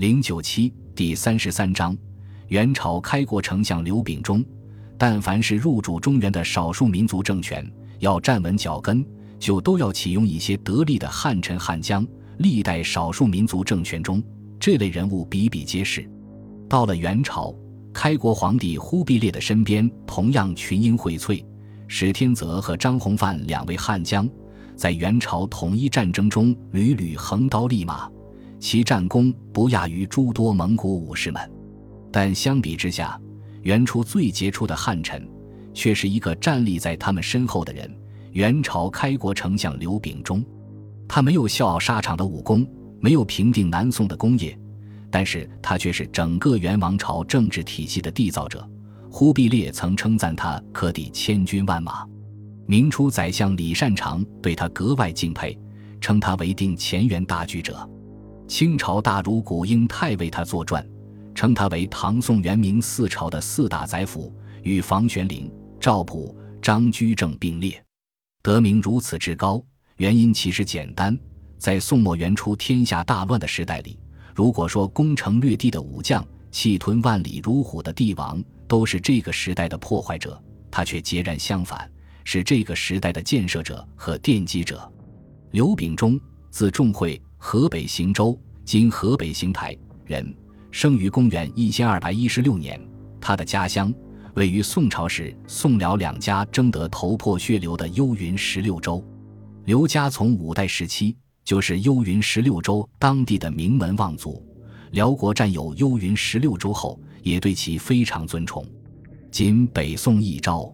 零九七第三十三章，元朝开国丞相刘秉忠，但凡是入主中原的少数民族政权，要站稳脚跟，就都要启用一些得力的汉臣汉将。历代少数民族政权中，这类人物比比皆是。到了元朝，开国皇帝忽必烈的身边同样群英荟萃，史天泽和张弘范两位汉将。在元朝统一战争中屡屡横刀立马，其战功不亚于诸多蒙古武士们。但相比之下，元初最杰出的汉臣，却是一个站立在他们身后的人——元朝开国丞相刘秉忠。他没有笑傲沙场的武功，没有平定南宋的功业，但是他却是整个元王朝政治体系的缔造者。忽必烈曾称赞他可抵千军万马。明初宰相李善长对他格外敬佩，称他为定乾元大举者。清朝大儒古英泰为他作传，称他为唐宋元明四朝的四大宰辅，与房玄龄、赵普、张居正并列。得名如此之高，原因其实简单：在宋末元初天下大乱的时代里，如果说攻城略地的武将、气吞万里如虎的帝王都是这个时代的破坏者，他却截然相反。是这个时代的建设者和奠基者，刘秉忠，字仲惠，河北邢州（今河北邢台）人，生于公元一千二百一十六年。他的家乡位于宋朝时宋辽两家争得头破血流的幽云十六州。刘家从五代时期就是幽云十六州当地的名门望族，辽国占有幽云十六州后，也对其非常尊崇。仅北宋一朝。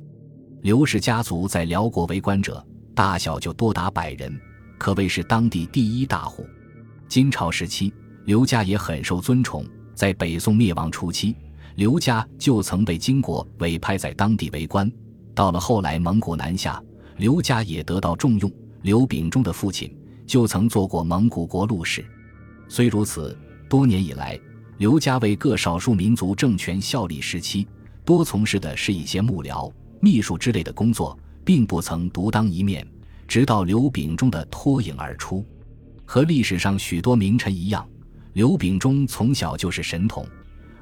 刘氏家族在辽国为官者，大小就多达百人，可谓是当地第一大户。金朝时期，刘家也很受尊崇。在北宋灭亡初期，刘家就曾被金国委派在当地为官。到了后来，蒙古南下，刘家也得到重用。刘秉忠的父亲就曾做过蒙古国路使。虽如此，多年以来，刘家为各少数民族政权效力时期，多从事的是一些幕僚。秘书之类的工作，并不曾独当一面。直到刘秉忠的脱颖而出，和历史上许多名臣一样，刘秉忠从小就是神童，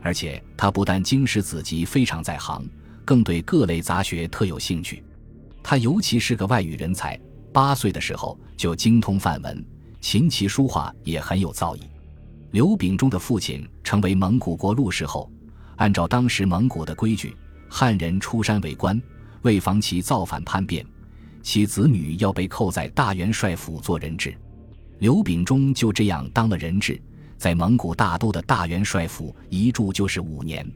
而且他不但经史子集非常在行，更对各类杂学特有兴趣。他尤其是个外语人才，八岁的时候就精通梵文，琴棋书画也很有造诣。刘秉忠的父亲成为蒙古国陆氏后，按照当时蒙古的规矩。汉人出山为官，为防其造反叛变，其子女要被扣在大元帅府做人质。刘秉忠就这样当了人质，在蒙古大都的大元帅府一住就是五年。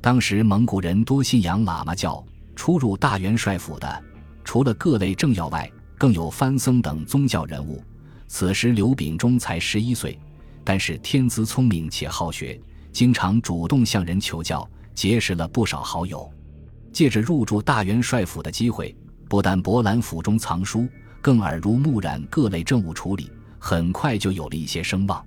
当时蒙古人多信仰喇嘛教，出入大元帅府的除了各类政要外，更有藩僧等宗教人物。此时刘秉忠才十一岁，但是天资聪明且好学，经常主动向人求教。结识了不少好友，借着入住大元帅府的机会，不但博览府中藏书，更耳濡目染各类政务处理，很快就有了一些声望。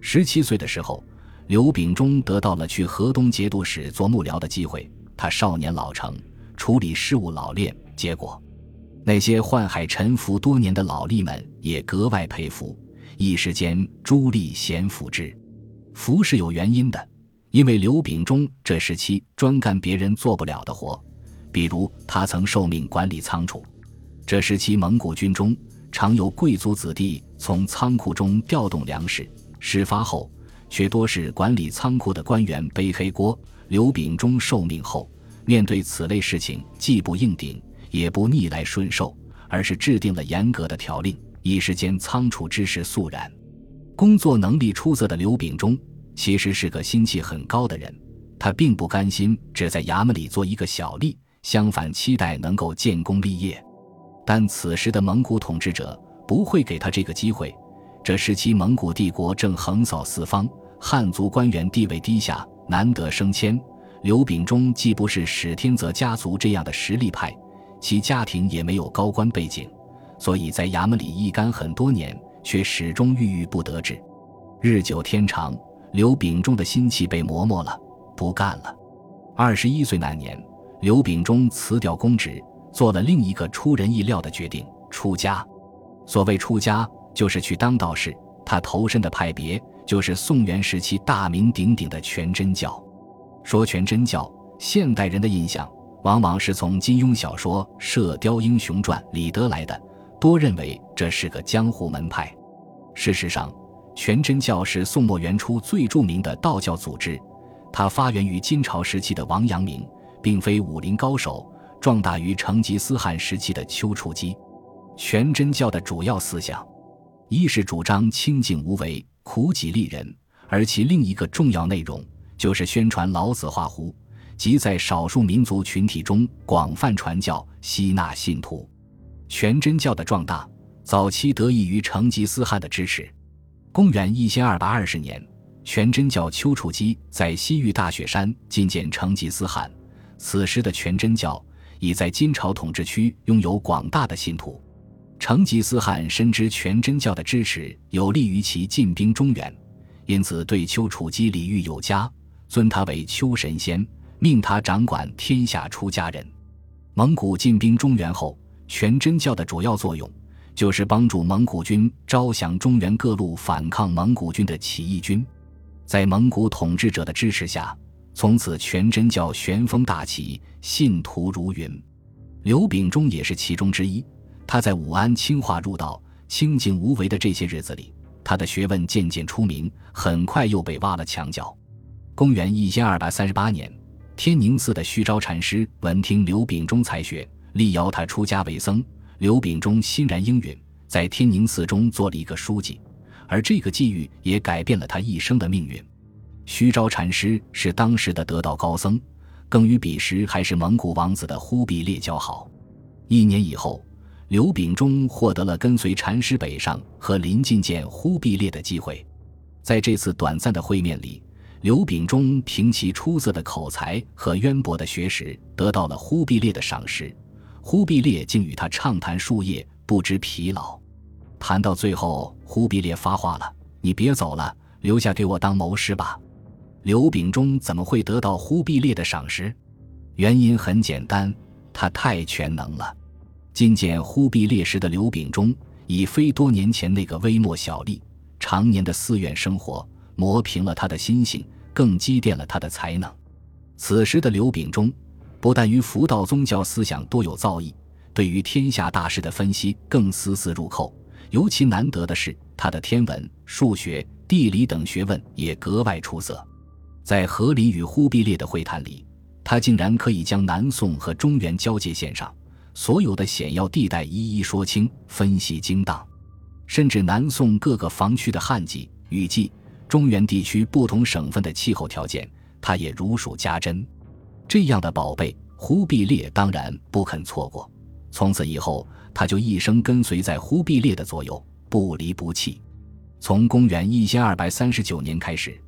十七岁的时候，刘秉忠得到了去河东节度使做幕僚的机会。他少年老成，处理事务老练，结果那些宦海沉浮多年的老吏们也格外佩服，一时间朱吏咸服之。服是有原因的。因为刘秉忠这时期专干别人做不了的活，比如他曾受命管理仓储。这时期蒙古军中常有贵族子弟从仓库中调动粮食，事发后却多是管理仓库的官员背黑锅。刘秉忠受命后，面对此类事情，既不硬顶，也不逆来顺受，而是制定了严格的条令，一时间仓储之事肃然。工作能力出色的刘秉忠。其实是个心气很高的人，他并不甘心只在衙门里做一个小吏，相反期待能够建功立业。但此时的蒙古统治者不会给他这个机会。这时期蒙古帝国正横扫四方，汉族官员地位低下，难得升迁。刘秉忠既不是史天泽家族这样的实力派，其家庭也没有高官背景，所以在衙门里一干很多年，却始终郁郁不得志。日久天长。刘秉忠的心气被磨没了，不干了。二十一岁那年，刘秉忠辞掉公职，做了另一个出人意料的决定：出家。所谓出家，就是去当道士。他投身的派别就是宋元时期大名鼎鼎的全真教。说全真教，现代人的印象往往是从金庸小说《射雕英雄传》里得来的，多认为这是个江湖门派。事实上，全真教是宋末元初最著名的道教组织，它发源于金朝时期的王阳明，并非武林高手，壮大于成吉思汗时期的丘处机。全真教的主要思想，一是主张清净无为、苦己利人，而其另一个重要内容就是宣传老子画胡，即在少数民族群体中广泛传教、吸纳信徒。全真教的壮大，早期得益于成吉思汗的支持。公元一千二百二十年，全真教丘处机在西域大雪山觐见成吉思汗，此时的全真教已在金朝统治区拥有广大的信徒。成吉思汗深知全真教的支持有利于其进兵中原，因此对丘处机礼遇有加，尊他为丘神仙，命他掌管天下出家人。蒙古进兵中原后，全真教的主要作用就是帮助蒙古军招降中原各路反抗蒙古军的起义军。在蒙古统治者的支持下，从此全真教旋风大起，信徒如云。刘秉忠也是其中之一。他在武安清化入道、清静无为的这些日子里，他的学问渐渐出名，很快又被挖了墙角。公元一千二百三十八年，天宁寺的虚昭禅师闻听刘秉忠才学，力邀他出家为僧。刘秉忠欣然应允，在天宁寺中做了一个书记，而这个际遇也改变了他一生的命运。虚昭禅师是当时的得道高僧，更与彼时还是蒙古王子的忽必烈交好。一年以后。刘秉忠获得了跟随禅师北上和临近见忽必烈的机会，在这次短暂的会面里，刘秉忠凭其出色的口才和渊博的学识得到了忽必烈的赏识，忽必烈竟与他畅谈数夜，不知疲劳。谈到最后，忽必烈发话了：“你别走了，留下给我当谋士吧。”刘秉忠怎么会得到忽必烈的赏识？原因很简单，他太全能了。觐见忽必烈时的刘秉忠，已非多年前那个微末小吏，常年的寺院生活磨平了他的心性，更积淀了他的才能。此时的刘秉忠，不但于佛道宗教思想多有造诣，对于天下大事的分析更丝丝入扣。尤其难得的是，他的天文、数学、地理等学问也格外出色。在和理与忽必烈的会谈里，他竟然可以将南宋和中原交界线上。所有的险要地带一一说清，分析精当，甚至南宋各个防区的旱季、雨季，中原地区不同省份的气候条件，他也如数家珍。这样的宝贝，忽必烈当然不肯错过。从此以后，他就一生跟随在忽必烈的左右，不离不弃。从公元一千二百三十九年开始，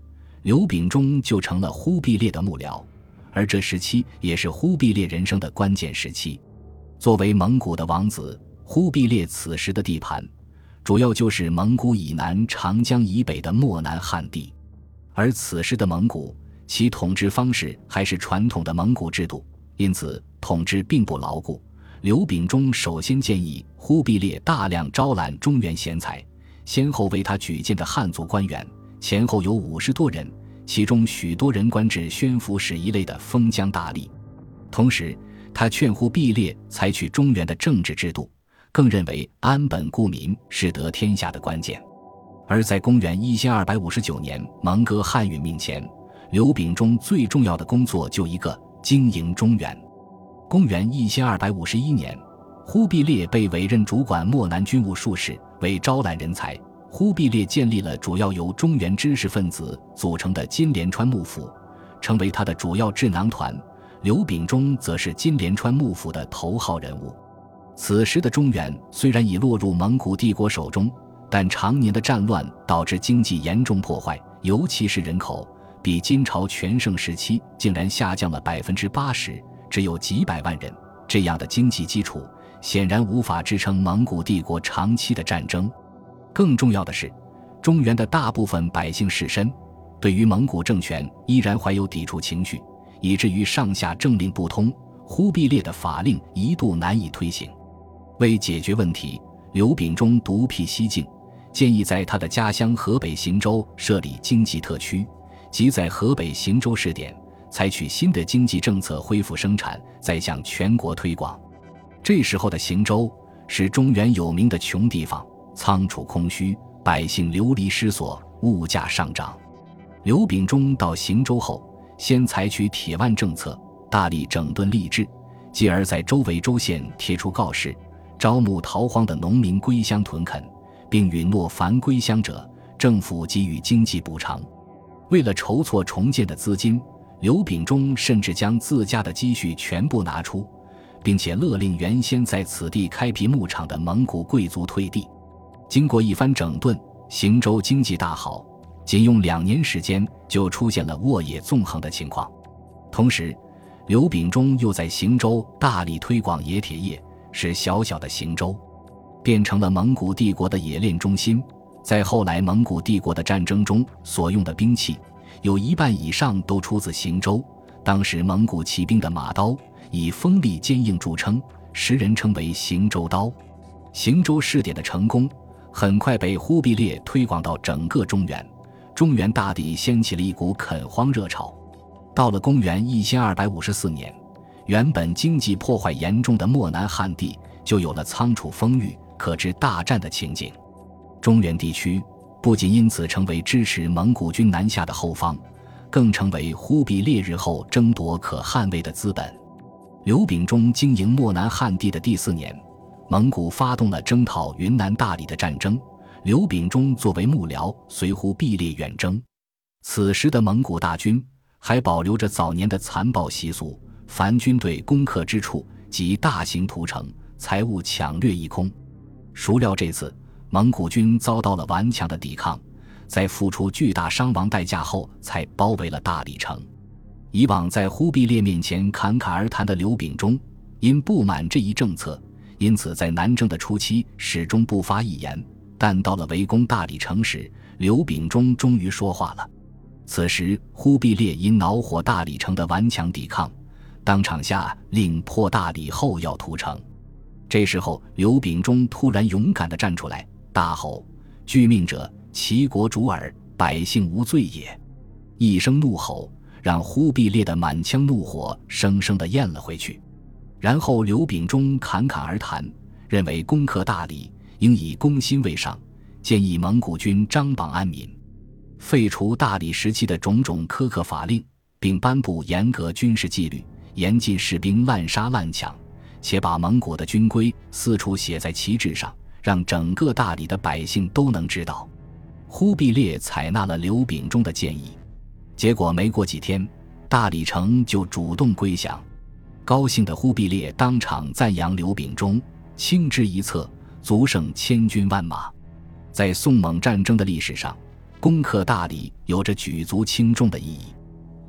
刘秉忠就成了忽必烈的幕僚，而这时期也是忽必烈人生的关键时期。作为蒙古的王子，忽必烈此时的地盘，主要就是蒙古以南、长江以北的漠南汉地。而此时的蒙古，其统治方式还是传统的蒙古制度，因此统治并不牢固。刘秉忠首先建议忽必烈大量招揽中原贤才，先后为他举荐的汉族官员前后有五十多人，其中许多人官至宣抚使一类的封疆大吏，同时。他劝忽必烈采取中原的政治制度，更认为安本固民是得天下的关键。而在公元一千二百五十九年蒙哥汉允命前，刘秉忠最重要的工作就一个：经营中原。公元一千二百五十一年，忽必烈被委任主管漠南军务术士，为招揽人才，忽必烈建立了主要由中原知识分子组成的金莲川幕府，成为他的主要智囊团。刘秉忠则是金莲川幕府的头号人物。此时的中原虽然已落入蒙古帝国手中，但常年的战乱导致经济严重破坏，尤其是人口，比金朝全盛时期竟然下降了百分之八十，只有几百万人。这样的经济基础显然无法支撑蒙古帝国长期的战争。更重要的是，中原的大部分百姓士绅对于蒙古政权依然怀有抵触情绪。以至于上下政令不通，忽必烈的法令一度难以推行。为解决问题，刘秉忠独辟蹊径，建议在他的家乡河北邢州设立经济特区，即在河北邢州试点，采取新的经济政策，恢复生产，再向全国推广。这时候的邢州是中原有名的穷地方，仓储空虚，百姓流离失所，物价上涨。刘秉忠到行州后，先采取铁腕政策，大力整顿吏治，继而在周围州县贴出告示，招募逃荒的农民归乡屯垦，并允诺凡归乡者，政府给予经济补偿。为了筹措重建的资金，刘秉忠甚至将自家的积蓄全部拿出，并且勒令原先在此地开辟牧场的蒙古贵族退地。经过一番整顿，行州经济大好。仅用两年时间，就出现了沃野纵横的情况。同时，刘秉忠又在行州大力推广冶铁业，使小小的行州变成了蒙古帝国的冶炼中心。在后来蒙古帝国的战争中所用的兵器，有一半以上都出自行州。当时蒙古骑兵的马刀以锋利坚硬著称，时人称为“行州刀”。行州试点的成功，很快被忽必烈推广到整个中原。中原大地掀起了一股垦荒热潮。到了公元一千二百五十四年，原本经济破坏严重的漠南汉地就有了仓储丰裕、可知大战的情景。中原地区不仅因此成为支持蒙古军南下的后方，更成为忽必烈日后争夺可捍卫的资本。刘秉忠经营漠南汉地的第四年，蒙古发动了征讨云南大理的战争。刘秉忠作为幕僚，随忽必烈远征。此时的蒙古大军还保留着早年的残暴习俗，凡军队攻克之处，即大型屠城，财物抢掠一空。孰料这次蒙古军遭到了顽强的抵抗，在付出巨大伤亡代价后，才包围了大理城。以往在忽必烈面前侃侃而谈的刘秉忠，因不满这一政策，因此在南征的初期始终不发一言。但到了围攻大理城时，刘秉忠终于说话了。此时，忽必烈因恼火大理城的顽强抵抗，当场下令破大理后要屠城。这时候，刘秉忠突然勇敢地站出来，大吼：“拒命者，齐国主耳，百姓无罪也！”一声怒吼，让忽必烈的满腔怒火生生地咽了回去。然后，刘秉忠侃侃而谈，认为攻克大理。应以攻心为上，建议蒙古军张榜安民，废除大理时期的种种苛刻法令，并颁布严格军事纪律，严禁士兵滥杀滥抢，且把蒙古的军规四处写在旗帜上，让整个大理的百姓都能知道。忽必烈采纳了刘秉忠的建议，结果没过几天，大理城就主动归降。高兴的忽必烈当场赞扬刘秉忠，轻之一策。足胜千军万马，在宋蒙战争的历史上，攻克大理有着举足轻重的意义。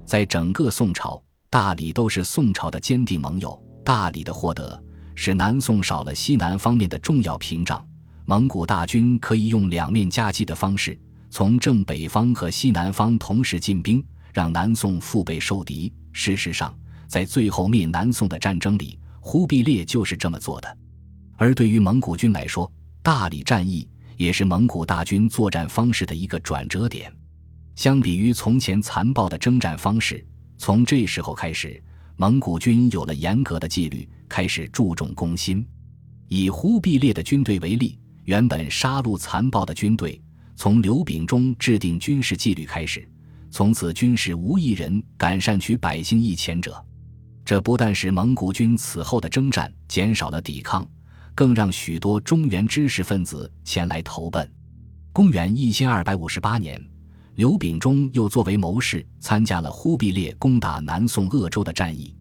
在整个宋朝，大理都是宋朝的坚定盟友。大理的获得，使南宋少了西南方面的重要屏障。蒙古大军可以用两面夹击的方式，从正北方和西南方同时进兵，让南宋腹背受敌。事实上，在最后灭南宋的战争里，忽必烈就是这么做的。而对于蒙古军来说，大理战役也是蒙古大军作战方式的一个转折点。相比于从前残暴的征战方式，从这时候开始，蒙古军有了严格的纪律，开始注重攻心。以忽必烈的军队为例，原本杀戮残暴的军队，从刘秉忠制定军事纪律开始，从此军事无一人敢擅取百姓一钱者。这不但使蒙古军此后的征战减少了抵抗。更让许多中原知识分子前来投奔。公元一千二百五十八年，刘秉忠又作为谋士参加了忽必烈攻打南宋鄂州的战役。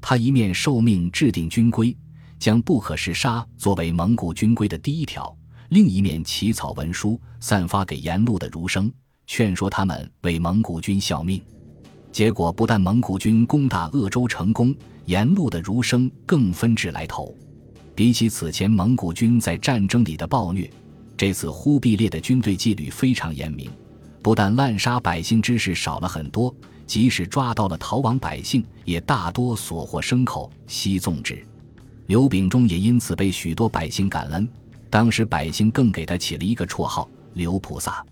他一面受命制定军规，将不可嗜杀作为蒙古军规的第一条；另一面起草文书，散发给沿路的儒生，劝说他们为蒙古军效命。结果不但蒙古军攻打鄂州成功，沿路的儒生更纷至来投。比起此前蒙古军在战争里的暴虐，这次忽必烈的军队纪律非常严明，不但滥杀百姓之事少了很多，即使抓到了逃亡百姓，也大多所获牲口悉纵之。刘秉忠也因此被许多百姓感恩。当时百姓更给他起了一个绰号，刘菩萨。